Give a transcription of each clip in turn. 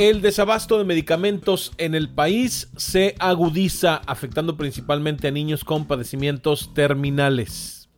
El desabasto de medicamentos en el país se agudiza, afectando principalmente a niños con padecimientos terminales.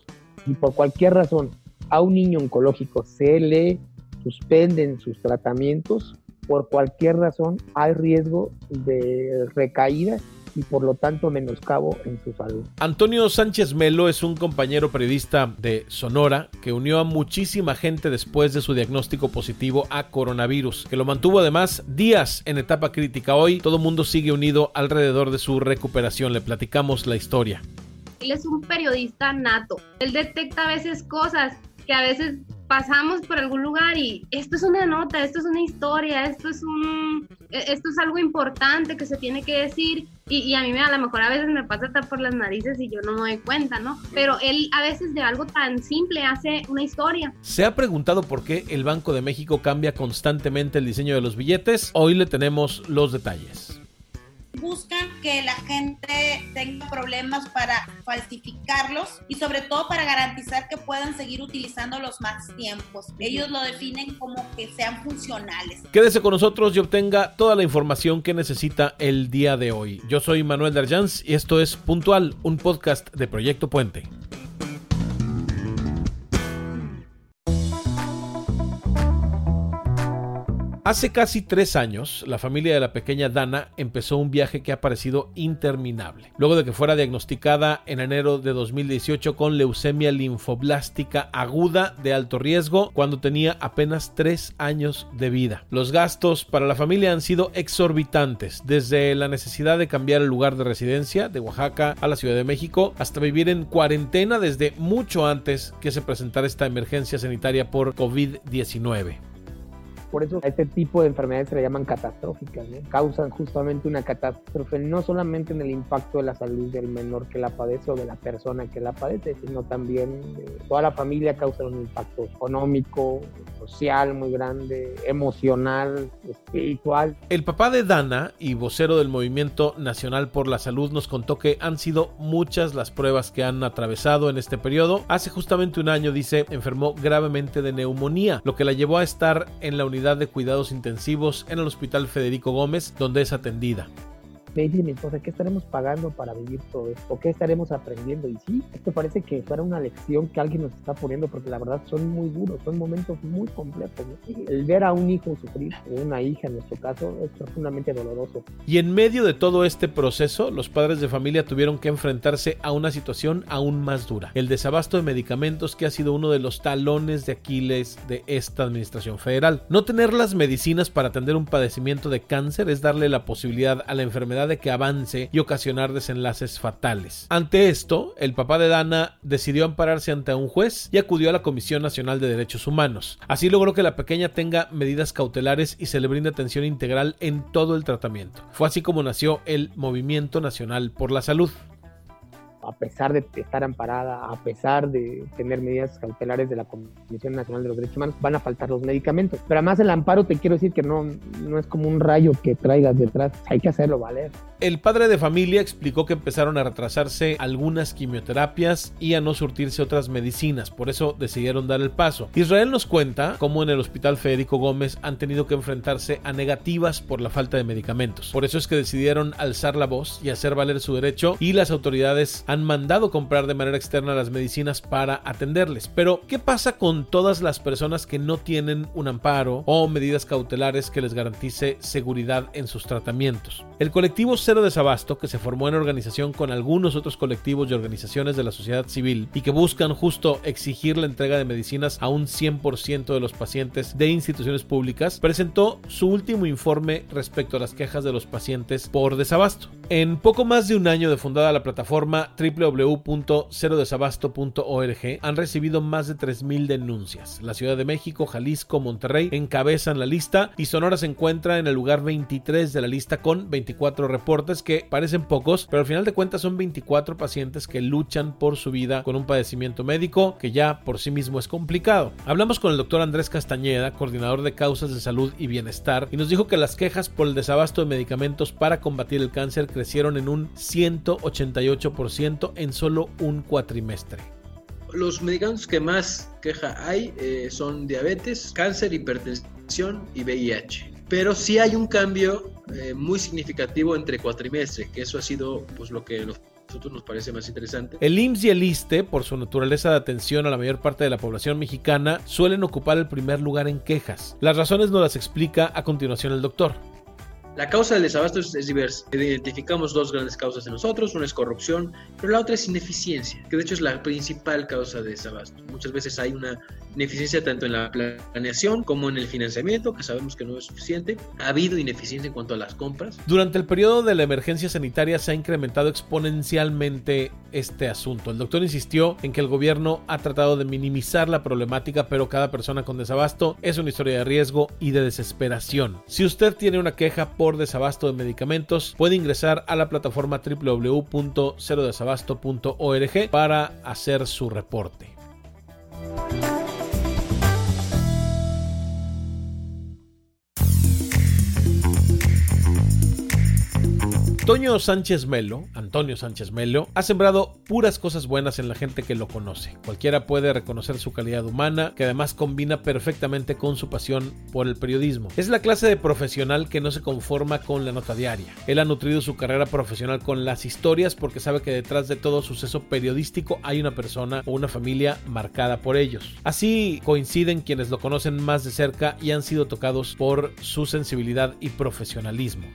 Y por cualquier razón a un niño oncológico se le suspenden sus tratamientos, por cualquier razón hay riesgo de recaída y por lo tanto menoscabo en su salud. Antonio Sánchez Melo es un compañero periodista de Sonora que unió a muchísima gente después de su diagnóstico positivo a coronavirus, que lo mantuvo además días en etapa crítica. Hoy todo el mundo sigue unido alrededor de su recuperación. Le platicamos la historia. Él es un periodista nato. Él detecta a veces cosas que a veces pasamos por algún lugar y esto es una nota, esto es una historia, esto es un, e, esto es algo importante que se tiene que decir y, a mí me, a lo mejor a veces me pasa por las narices y yo no me doy cuenta, ¿no? Pero él a veces de algo tan simple hace una historia. ¿Se ha preguntado por qué el Banco de México cambia constantemente el diseño de los billetes? Hoy le tenemos los detalles buscan que la gente tenga problemas para falsificarlos y sobre todo para garantizar que puedan seguir utilizándolos más tiempos. Ellos lo definen como que sean funcionales. Quédese con nosotros y obtenga toda la información que necesita el día de hoy. Yo soy Manuel Darjans y esto es Puntual, un podcast de Proyecto Puente. Hace casi tres años, la familia de la pequeña Dana empezó un viaje que ha parecido interminable. Luego de que fuera diagnosticada en enero de 2018 con leucemia linfoblástica aguda de alto riesgo cuando tenía apenas tres años de vida. Los gastos para la familia han sido exorbitantes, desde la necesidad de cambiar el lugar de residencia de Oaxaca a la Ciudad de México hasta vivir en cuarentena desde mucho antes que se presentara esta emergencia sanitaria por COVID-19. Por eso a este tipo de enfermedades se le llaman catastróficas, causan justamente una catástrofe no solamente en el impacto de la salud del menor que la padece o de la persona que la padece, sino también de toda la familia causa un impacto económico, social muy grande, emocional, espiritual. El papá de Dana y vocero del Movimiento Nacional por la Salud nos contó que han sido muchas las pruebas que han atravesado en este periodo. Hace justamente un año, dice, enfermó gravemente de neumonía, lo que la llevó a estar en la unidad de cuidados intensivos en el Hospital Federico Gómez, donde es atendida me dice mi esposa, ¿qué estaremos pagando para vivir todo esto? ¿Qué estaremos aprendiendo? Y sí, esto parece que fuera una lección que alguien nos está poniendo, porque la verdad son muy duros, son momentos muy complejos. El ver a un hijo sufrir, o una hija en nuestro caso, es profundamente doloroso. Y en medio de todo este proceso, los padres de familia tuvieron que enfrentarse a una situación aún más dura. El desabasto de medicamentos que ha sido uno de los talones de Aquiles de esta administración federal. No tener las medicinas para atender un padecimiento de cáncer es darle la posibilidad a la enfermedad de que avance y ocasionar desenlaces fatales. Ante esto, el papá de Dana decidió ampararse ante un juez y acudió a la Comisión Nacional de Derechos Humanos. Así logró que la pequeña tenga medidas cautelares y se le brinde atención integral en todo el tratamiento. Fue así como nació el Movimiento Nacional por la Salud a pesar de estar amparada, a pesar de tener medidas cautelares de la Comisión Nacional de los Derechos Humanos, van a faltar los medicamentos. Pero además el amparo te quiero decir que no, no es como un rayo que traigas detrás, hay que hacerlo valer. El padre de familia explicó que empezaron a retrasarse algunas quimioterapias y a no surtirse otras medicinas, por eso decidieron dar el paso. Israel nos cuenta cómo en el Hospital Federico Gómez han tenido que enfrentarse a negativas por la falta de medicamentos. Por eso es que decidieron alzar la voz y hacer valer su derecho y las autoridades mandado comprar de manera externa las medicinas para atenderles. Pero, ¿qué pasa con todas las personas que no tienen un amparo o medidas cautelares que les garantice seguridad en sus tratamientos? El colectivo Cero Desabasto, que se formó en organización con algunos otros colectivos y organizaciones de la sociedad civil y que buscan justo exigir la entrega de medicinas a un 100% de los pacientes de instituciones públicas, presentó su último informe respecto a las quejas de los pacientes por desabasto. En poco más de un año de fundada la plataforma www.cerodesabasto.org han recibido más de 3.000 denuncias. La Ciudad de México, Jalisco, Monterrey encabezan la lista y Sonora se encuentra en el lugar 23 de la lista con 24 reportes que parecen pocos, pero al final de cuentas son 24 pacientes que luchan por su vida con un padecimiento médico que ya por sí mismo es complicado. Hablamos con el doctor Andrés Castañeda, coordinador de causas de salud y bienestar, y nos dijo que las quejas por el desabasto de medicamentos para combatir el cáncer crecieron en un 188% en solo un cuatrimestre. Los medicamentos que más queja hay eh, son diabetes, cáncer, hipertensión y VIH pero sí hay un cambio eh, muy significativo entre cuatrimestre, que eso ha sido pues lo que los nosotros nos parece más interesante. El IMSS y el ISTE, por su naturaleza de atención a la mayor parte de la población mexicana, suelen ocupar el primer lugar en quejas. Las razones nos las explica a continuación el doctor. La causa del desabasto es, diversa. Identificamos dos grandes causas en nosotros, una es corrupción, pero la otra es ineficiencia, que de hecho es la principal causa de desabasto. Muchas veces hay una ineficiencia tanto en la planeación como en el financiamiento, que sabemos que no es suficiente. Ha habido ineficiencia en cuanto a las compras. Durante el periodo de la emergencia sanitaria se ha incrementado exponencialmente este asunto. El doctor insistió en que el gobierno ha tratado de minimizar la problemática, pero cada persona con desabasto es una historia de riesgo y de desesperación. Si usted tiene una queja por desabasto de medicamentos, puede ingresar a la plataforma www.cerodesabasto.org para hacer su reporte. Toño Sánchez Melo, Antonio Sánchez Melo, ha sembrado puras cosas buenas en la gente que lo conoce. Cualquiera puede reconocer su calidad humana, que además combina perfectamente con su pasión por el periodismo. Es la clase de profesional que no se conforma con la nota diaria. Él ha nutrido su carrera profesional con las historias porque sabe que detrás de todo suceso periodístico hay una persona o una familia marcada por ellos. Así coinciden quienes lo conocen más de cerca y han sido tocados por su sensibilidad y profesionalismo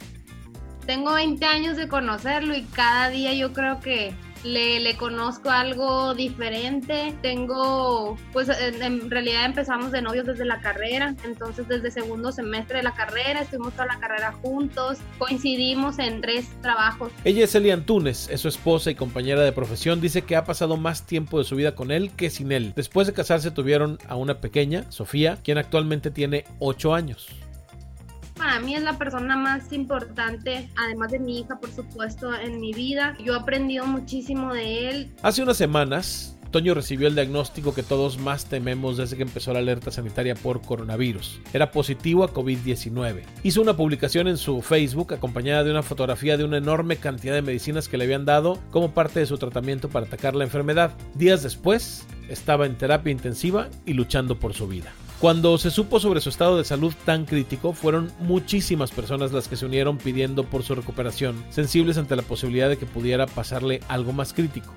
tengo 20 años de conocerlo y cada día yo creo que le, conozco algo diferente. Tengo, pues en, realidad empezamos de novios desde la carrera, entonces desde segundo semestre de la carrera, estuvimos toda la carrera juntos, coincidimos en tres trabajos. Ella es Eli Antunes, es su esposa y compañera de profesión, dice que ha pasado más tiempo de su vida con él que sin él. Después de casarse tuvieron a una pequeña, Sofía, quien actualmente tiene 8 años para mí es la persona más importante, además de mi hija, por supuesto, en mi vida. Yo he aprendido muchísimo de él. Hace unas semanas, Toño recibió el diagnóstico que todos más tememos desde que empezó la alerta sanitaria por coronavirus. Era positivo a COVID-19. Hizo una publicación en su Facebook acompañada de una fotografía de una enorme cantidad de medicinas que le habían dado como parte de su tratamiento para atacar la enfermedad. Días después, estaba en terapia intensiva y luchando por su vida. Cuando se supo sobre su estado de salud tan crítico, fueron muchísimas personas las que se unieron pidiendo por su recuperación, sensibles ante la posibilidad de que pudiera pasarle algo más crítico.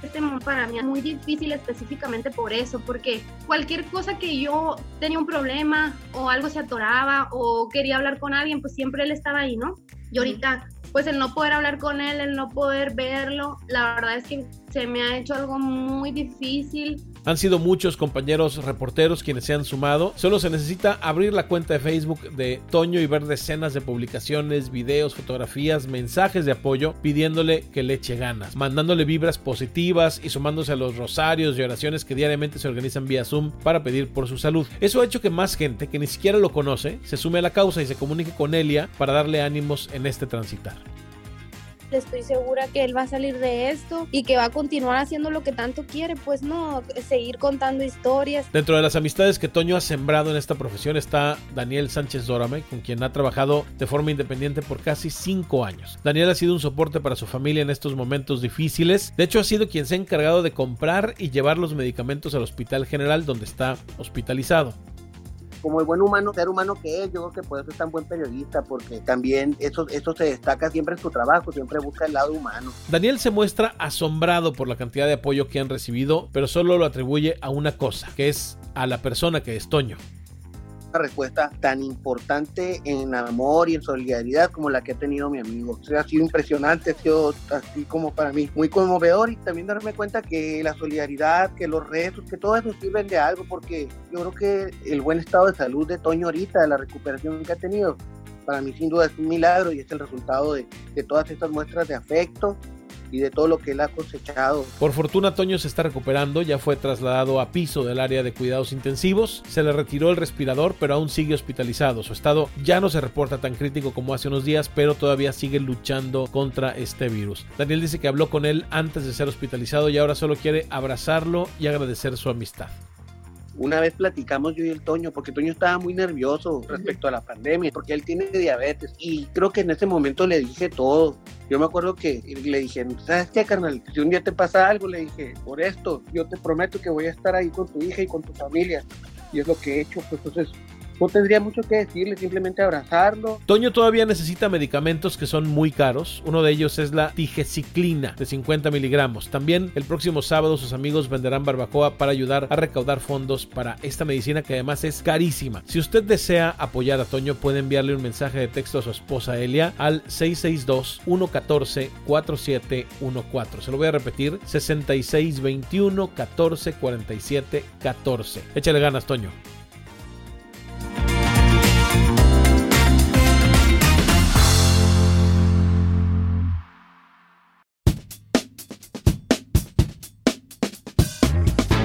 Este para mí es muy difícil específicamente por eso, porque cualquier cosa que yo tenía un problema o algo se atoraba o quería hablar con alguien, pues siempre él estaba ahí, ¿no? Y ahorita, pues el no poder hablar con él, el no poder verlo, la verdad es que se me ha hecho algo muy difícil han sido muchos compañeros reporteros quienes se han sumado. Solo se necesita abrir la cuenta de Facebook de Toño y ver decenas de publicaciones, videos, fotografías, mensajes de apoyo pidiéndole que le eche ganas, mandándole vibras positivas y sumándose a los rosarios y oraciones que diariamente se organizan vía Zoom para pedir por su salud. Eso ha hecho que más gente que ni siquiera lo conoce se sume a la causa y se comunique con Elia para darle ánimos en este transitar estoy segura que él va a salir de esto y que va a continuar haciendo lo que tanto quiere, pues no, seguir contando historias. Dentro de las amistades que Toño ha sembrado en esta profesión está Daniel Sánchez Dorame, con quien ha trabajado de forma independiente por casi cinco años. Daniel ha sido un soporte para su familia en estos momentos difíciles, de hecho ha sido quien se ha encargado de comprar y llevar los medicamentos al Hospital General donde está hospitalizado como el buen humano, ser humano que es, yo creo que por eso es tan buen periodista, porque también eso, eso se destaca siempre en su trabajo, siempre busca el lado humano. Daniel se muestra asombrado por la cantidad de apoyo que han recibido, pero solo lo atribuye a una cosa, que es a la persona que es Toño una respuesta tan importante en amor y en solidaridad como la que ha tenido mi amigo. O ha sido impresionante, ha sido así como para mí muy conmovedor y también darme cuenta que la solidaridad, que los rezos, que todo eso sirven de algo porque yo creo que el buen estado de salud de Toño ahorita, la recuperación que ha tenido, para mí sin duda es un milagro y es el resultado de todas estas muestras de afecto y de todo lo que él ha cosechado. Por fortuna Toño se está recuperando, ya fue trasladado a piso del área de cuidados intensivos, se le retiró el respirador pero aún sigue hospitalizado. Su estado ya no se reporta tan crítico como hace unos días, pero todavía sigue luchando contra este virus. Daniel dice que habló con él antes de ser hospitalizado y ahora solo quiere abrazarlo y agradecer su amistad. Una vez platicamos yo y el Toño, porque Toño estaba muy nervioso respecto a la pandemia, porque él tiene diabetes. Y creo que en ese momento le dije todo. Yo me acuerdo que le dije, ¿sabes qué, carnal? Si un día te pasa algo, le dije, por esto, yo te prometo que voy a estar ahí con tu hija y con tu familia. Y es lo que he hecho, pues entonces no tendría mucho que decirle, simplemente abrazarlo. Toño todavía necesita medicamentos que son muy caros. Uno de ellos es la tigeciclina de 50 miligramos. También el próximo sábado sus amigos venderán barbacoa para ayudar a recaudar fondos para esta medicina que además es carísima. Si usted desea apoyar a Toño, puede enviarle un mensaje de texto a su esposa Elia al 662-114-4714. Se lo voy a repetir: 6621 14 47 14. Échale ganas, Toño.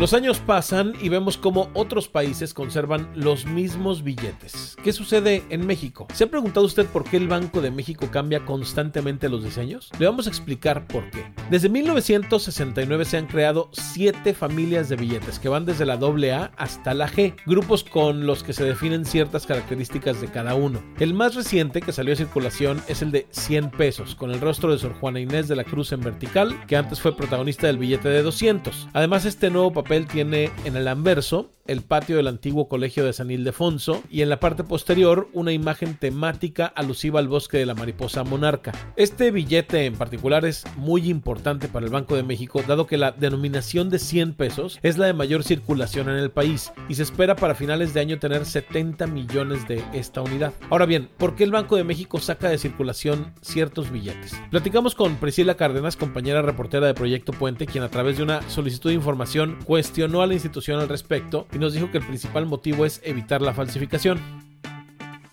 Los años pasan y vemos cómo otros países conservan los mismos billetes. ¿Qué sucede en México? ¿Se ha preguntado usted por qué el Banco de México cambia constantemente los diseños? Le vamos a explicar por qué. Desde 1969 se han creado siete familias de billetes que van desde la AA hasta la G, grupos con los que se definen ciertas características de cada uno. El más reciente que salió a circulación es el de 100 pesos, con el rostro de Sor Juana Inés de la Cruz en vertical, que antes fue protagonista del billete de 200. Además, este nuevo papel tiene en el anverso el patio del antiguo colegio de San Ildefonso y en la parte posterior una imagen temática alusiva al bosque de la mariposa monarca. Este billete en particular es muy importante para el Banco de México dado que la denominación de 100 pesos es la de mayor circulación en el país y se espera para finales de año tener 70 millones de esta unidad. Ahora bien, ¿por qué el Banco de México saca de circulación ciertos billetes? Platicamos con Priscila Cárdenas, compañera reportera de Proyecto Puente, quien a través de una solicitud de información cuestionó a la institución al respecto y nos dijo que el principal motivo es evitar la falsificación.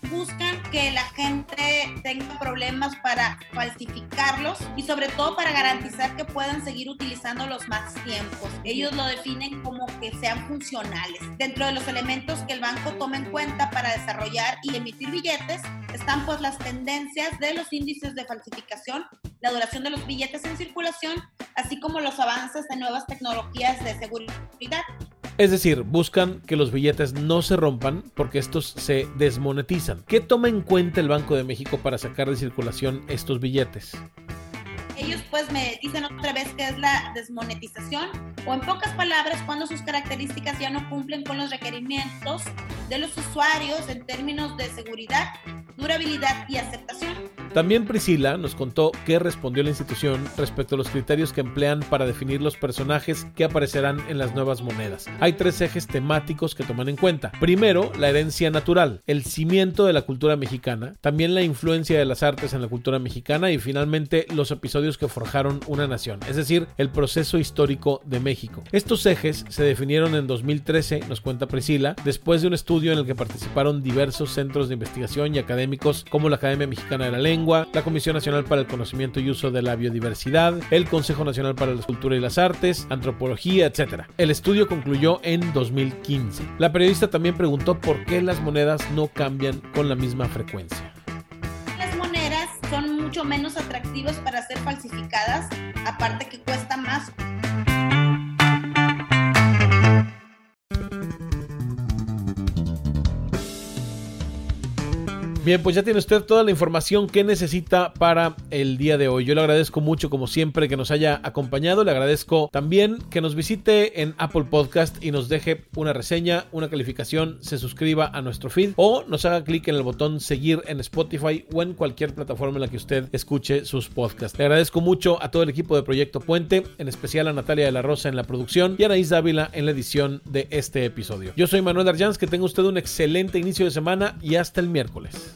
Buscan que la gente tenga problemas para falsificarlos y sobre todo para garantizar que puedan seguir utilizándolos más tiempos. Ellos lo definen como que sean funcionales. Dentro de los elementos que el banco toma en cuenta para desarrollar y emitir billetes están pues las tendencias de los índices de falsificación, la duración de los billetes en circulación, así como los avances de nuevas tecnologías de seguridad. Es decir, buscan que los billetes no se rompan porque estos se desmonetizan. ¿Qué toma en cuenta el Banco de México para sacar de circulación estos billetes? Ellos pues me dicen otra vez que es la desmonetización o en pocas palabras cuando sus características ya no cumplen con los requerimientos de los usuarios en términos de seguridad, durabilidad y aceptación. También Priscila nos contó qué respondió la institución respecto a los criterios que emplean para definir los personajes que aparecerán en las nuevas monedas. Hay tres ejes temáticos que toman en cuenta. Primero, la herencia natural, el cimiento de la cultura mexicana, también la influencia de las artes en la cultura mexicana y finalmente los episodios que forjaron una nación, es decir, el proceso histórico de México. Estos ejes se definieron en 2013, nos cuenta Priscila, después de un estudio en el que participaron diversos centros de investigación y académicos como la Academia Mexicana de la Lengua, la Comisión Nacional para el Conocimiento y Uso de la Biodiversidad, el Consejo Nacional para la Cultura y las Artes, Antropología, etc. El estudio concluyó en 2015. La periodista también preguntó por qué las monedas no cambian con la misma frecuencia. Las monedas son mucho menos atractivas para ser falsificadas, aparte que cuesta más Bien, pues ya tiene usted toda la información que necesita para el día de hoy. Yo le agradezco mucho, como siempre, que nos haya acompañado. Le agradezco también que nos visite en Apple Podcast y nos deje una reseña, una calificación, se suscriba a nuestro feed o nos haga clic en el botón seguir en Spotify o en cualquier plataforma en la que usted escuche sus podcasts. Le agradezco mucho a todo el equipo de Proyecto Puente, en especial a Natalia de la Rosa en la producción y a Anaís Dávila en la edición de este episodio. Yo soy Manuel Arjans, que tenga usted un excelente inicio de semana y hasta el miércoles.